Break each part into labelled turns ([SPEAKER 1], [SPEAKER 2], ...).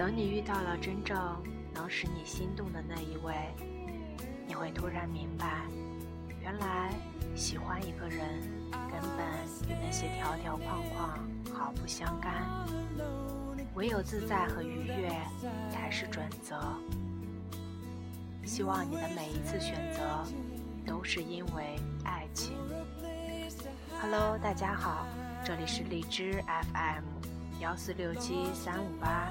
[SPEAKER 1] 等你遇到了真正能使你心动的那一位，你会突然明白，原来喜欢一个人根本与那些条条框框毫不相干，唯有自在和愉悦才是准则。希望你的每一次选择都是因为爱情。Hello，大家好，这里是荔枝 FM 幺四六七三五八。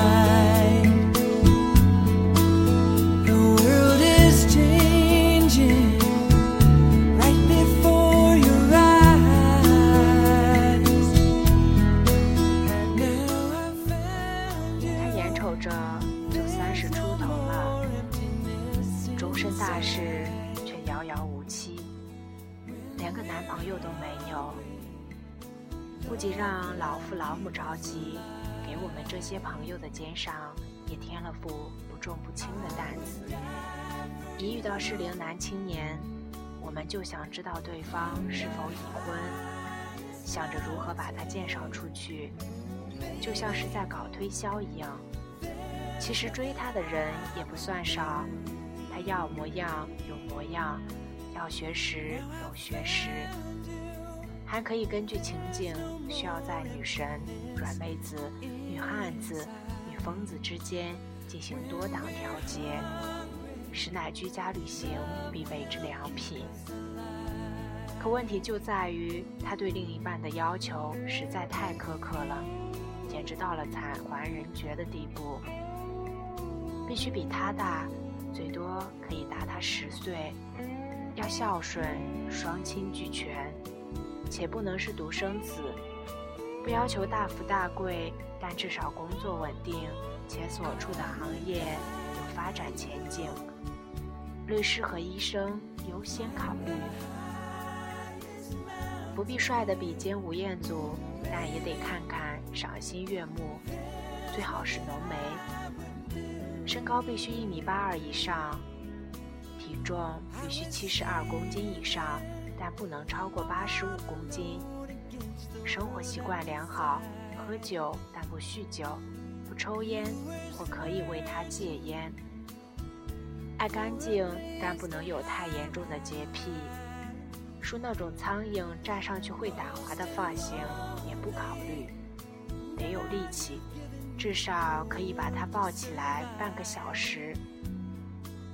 [SPEAKER 1] 着急，给我们这些朋友的肩上也添了副不重不轻的担子。一遇到适龄男青年，我们就想知道对方是否已婚，想着如何把他介绍出去，就像是在搞推销一样。其实追他的人也不算少，他要模样有模样，要学识有学识。还可以根据情境，需要在女神、软妹子、女汉子、女疯子之间进行多档调节，实乃居家旅行必备之良品。可问题就在于，他对另一半的要求实在太苛刻了，简直到了惨还人绝的地步。必须比他大，最多可以大他十岁，要孝顺，双亲俱全。且不能是独生子，不要求大富大贵，但至少工作稳定，且所处的行业有发展前景。律师和医生优先考虑。不必帅得比肩吴彦祖，但也得看看赏心悦目，最好是浓眉。身高必须一米八二以上，体重必须七十二公斤以上。但不能超过八十五公斤。生活习惯良好，喝酒但不酗酒，不抽烟或可以为他戒烟。爱干净，但不能有太严重的洁癖。梳那种苍蝇站上去会打滑的发型也不考虑。得有力气，至少可以把他抱起来半个小时。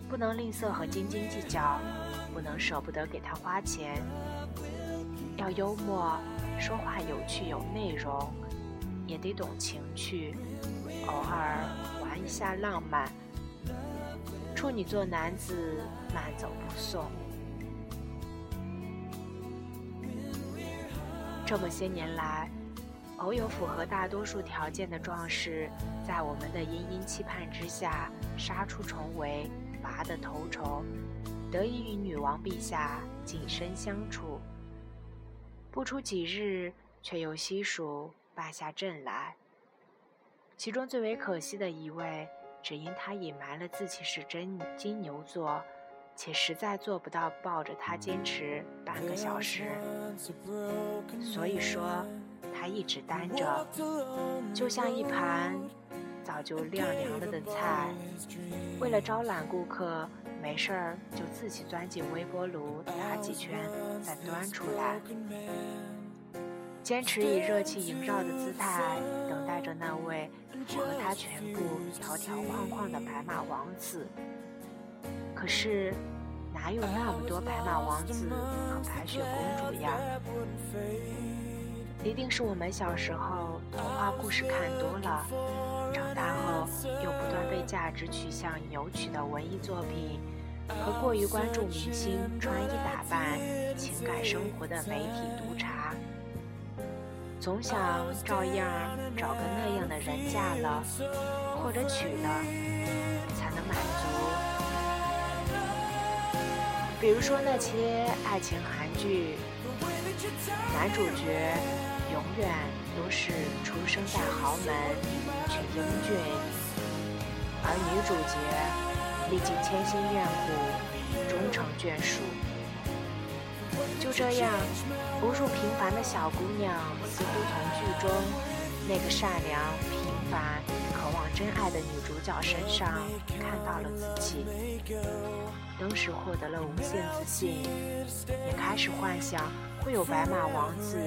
[SPEAKER 1] 不能吝啬和斤斤计较。不能舍不得给他花钱，要幽默，说话有趣有内容，也得懂情趣，偶尔玩一下浪漫。处女座男子慢走不送。这么些年来，偶有符合大多数条件的壮士，在我们的殷殷期盼之下，杀出重围，拔得头筹。得以与女王陛下近身相处，不出几日，却又悉数败下阵来。其中最为可惜的一位，只因他隐瞒了自己是真金牛座，且实在做不到抱着他坚持半个小时，所以说他一直单着，就像一盘早就晾凉了的菜，为了招揽顾客。没事儿就自己钻进微波炉打几圈，再端出来，坚持以热气萦绕的姿态等待着那位符合他全部条条框框的白马王子。可是哪有那么多白马王子和白雪公主呀？一定是我们小时候童话故事看多了，长大后又不断被价值取向扭曲的文艺作品和过于关注明星穿衣打扮、情感生活的媒体督查，总想照样找个那样的人嫁了或者娶了，才能满足。比如说那些爱情韩剧，男主角永远都是出生在豪门，却英俊，而女主角历经千辛万苦，终成眷属。就这样，无数平凡的小姑娘，似乎从剧中那个善良、平凡、渴望真爱的女主角身上看到了自己，当时获得了无限自信，也开始幻想会有白马王子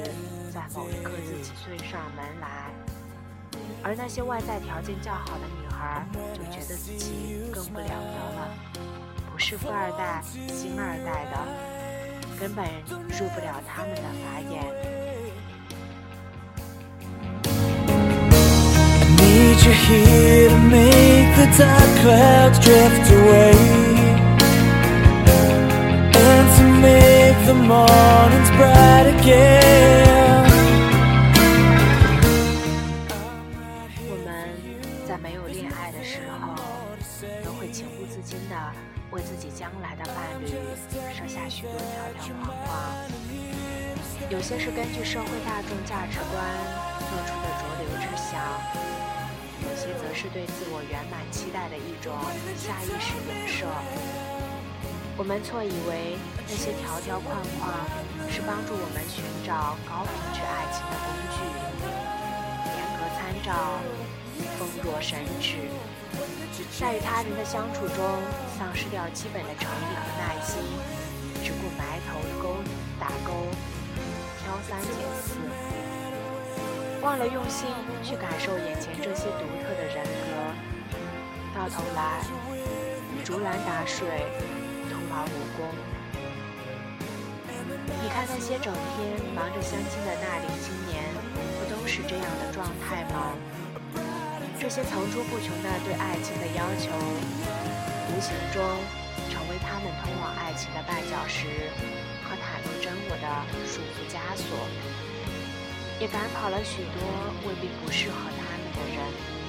[SPEAKER 1] 在某一刻自己追上门来。而那些外在条件较好的女孩，就觉得自己更不了得了，不是富二代、星二代的。根本入不了他们的法眼。Need you here to make the dark clouds drift away the mornings bright again 我们在没有恋爱的时候，都会情不自禁的为自己将来的伴侣设下许多条条框框，有些是根据社会大众价值观做出的浊流之想，有些则是对自我圆满期待的一种下意识影射。我们错以为那些条条框框是帮助我们寻找高品质爱情的工具，严格参照，奉若神旨。在与他人的相处中，丧失掉基本的诚意和耐心，只顾埋头勾打勾、挑三拣四，忘了用心去感受眼前这些独特的人格，到头来竹篮打水，徒劳无功。你看那些整天忙着相亲的大龄青年，不都是这样的状态吗？这些层出不穷的对爱情的要求，无形中成为他们通往爱情的绊脚石和袒露真我的束缚枷锁，也赶跑了许多未必不适合他们的人。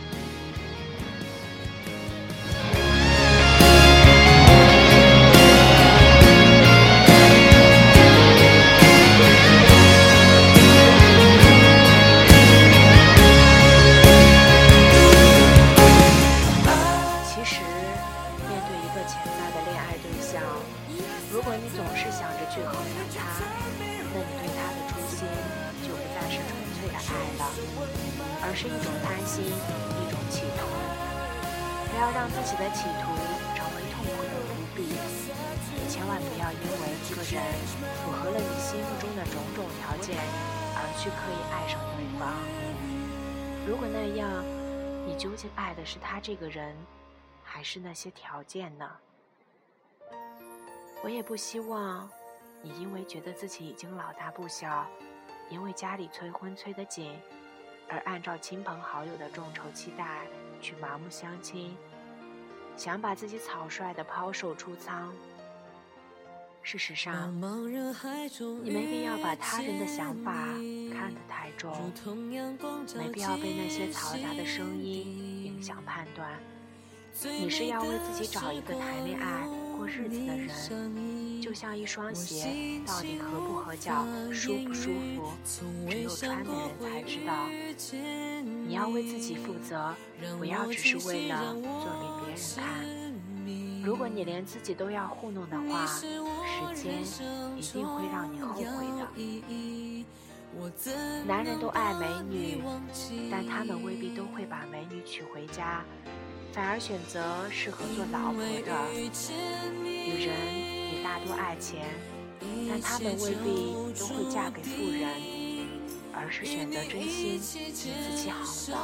[SPEAKER 1] 因为一个人符合了你心目中的种种条件，而去刻意爱上对方。如果那样，你究竟爱的是他这个人，还是那些条件呢？我也不希望你因为觉得自己已经老大不小，因为家里催婚催得紧。而按照亲朋好友的众筹期待去盲目相亲，想把自己草率的抛售出仓。事实上，你没必要把他人的想法看得太重，没必要被那些嘈杂的声音影响判断。你是要为自己找一个谈恋爱过日子的人，就像一双鞋到底合不合脚、舒不舒服，只有穿的人才知道。你要为自己负责，不要只是为了做给别人看。如果你连自己都要糊弄的话，时间一定会让你后悔的。男人都爱美女，但他们未必都会把美女娶回家。反而选择适合做老婆的女人，也大多爱钱，但他们未必都会嫁给富人，而是选择真心自己好的。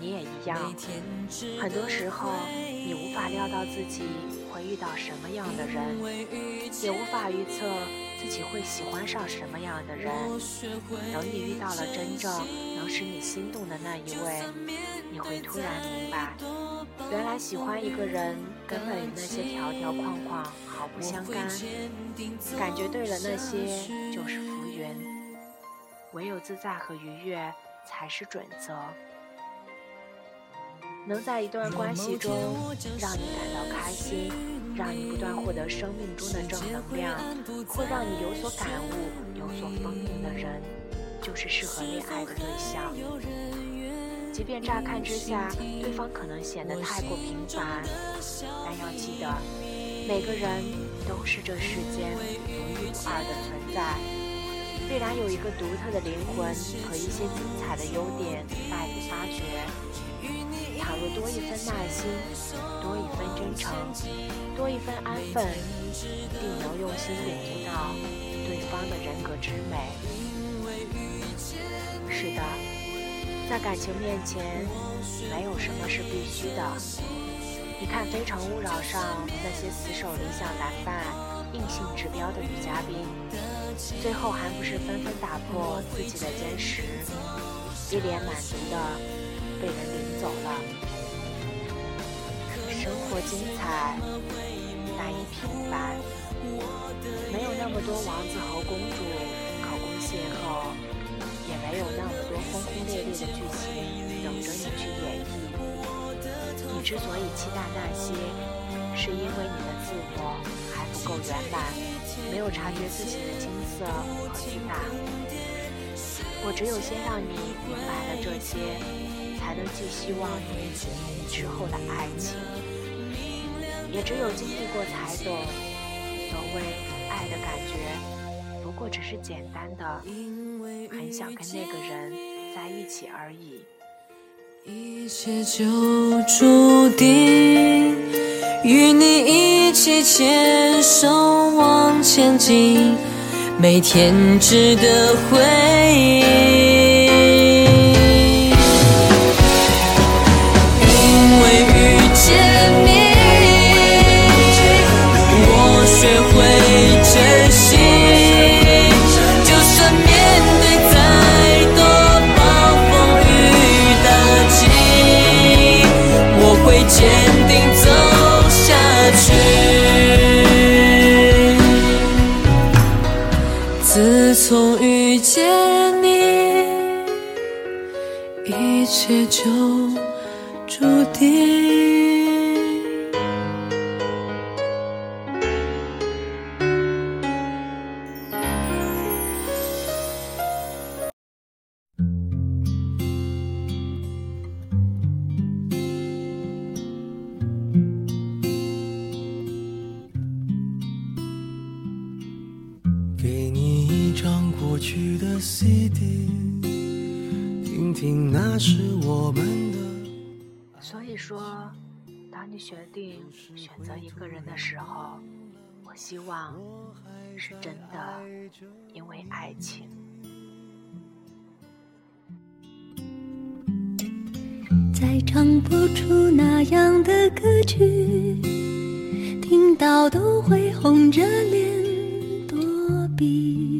[SPEAKER 1] 你也一样，很多时候你无法料到自己遇到什么样的人，也无法预测自己会喜欢上什么样的人。等你遇到了真正能使你心动的那一位，你会突然明白，原来喜欢一个人根本与那些条条框框毫不相干。感觉对了，那些就是浮云，唯有自在和愉悦。才是准则。能在一段关系中让你感到开心，让你不断获得生命中的正能量，会让你有所感悟、有所丰盈的人，就是适合恋爱的对象。即便乍看之下，对方可能显得太过平凡，但要记得，每个人都是这世间独一无二的存在，必然有一个独特的灵魂和一些精彩的优点待你发掘。倘若多一分耐心，多一分真诚，多一分安分，定能用心领悟到对方的人格之美。是的，在感情面前，没有什么是必须的。你看《非诚勿扰》上那些死守理想男伴、硬性指标的女嘉宾，最后还不是纷纷打破自己的坚持，一脸满足的。被人领走了。生活精彩，难以平凡。没有那么多王子和公主口供邂逅，也没有那么多轰轰烈烈的剧情等着你去演绎。你之所以期待那些，是因为你的自我还不够圆满，没有察觉自己的金色和巨大。我只有先让你明白了这些。才能寄希望于你之后的爱情，也只有经历过才懂，所谓爱的感觉，不过只是简单的，很想跟那个人在一起而已。一切就注定与你一起牵手往前进，每天值得回忆。所以说，当你决定选择一个人的时候，我希望是真的，因为爱情。再唱不出那样的歌曲，听到都会红着脸躲避。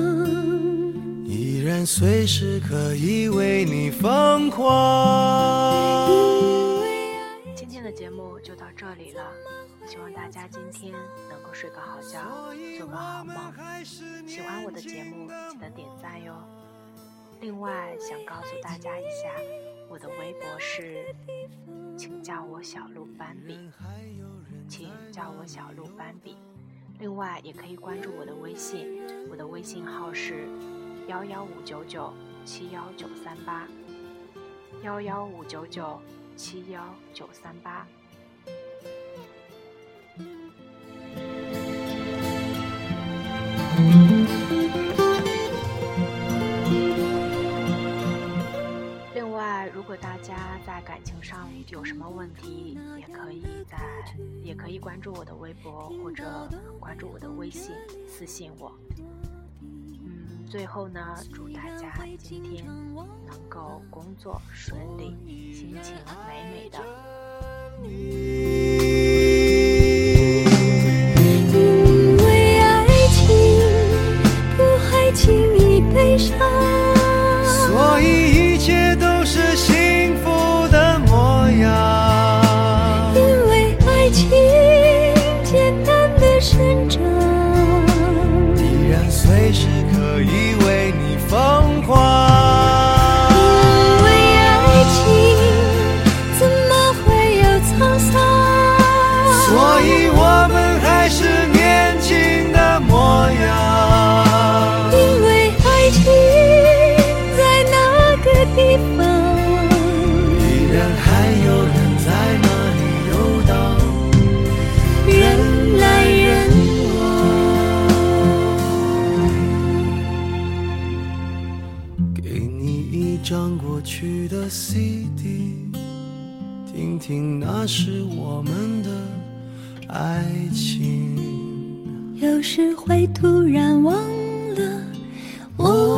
[SPEAKER 1] 随时可以为你疯狂。今天的节目就到这里了，希望大家今天能够睡个好觉，做个好梦。喜欢我的节目，记得点赞哟。另外，想告诉大家一下，我的微博是，请叫我小鹿斑比，请叫我小鹿斑比。另外，也可以关注我的微信，我的微信号是。幺幺五九九七幺九三八，幺幺五九九七幺九三八。另外，如果大家在感情上有什么问题，也可以在也可以关注我的微博或者关注我的微信私信我。最后呢，祝大家今天能够工作顺利，心情美美的。
[SPEAKER 2] CD，听听那是我们的爱情。
[SPEAKER 3] 有时会突然忘了我。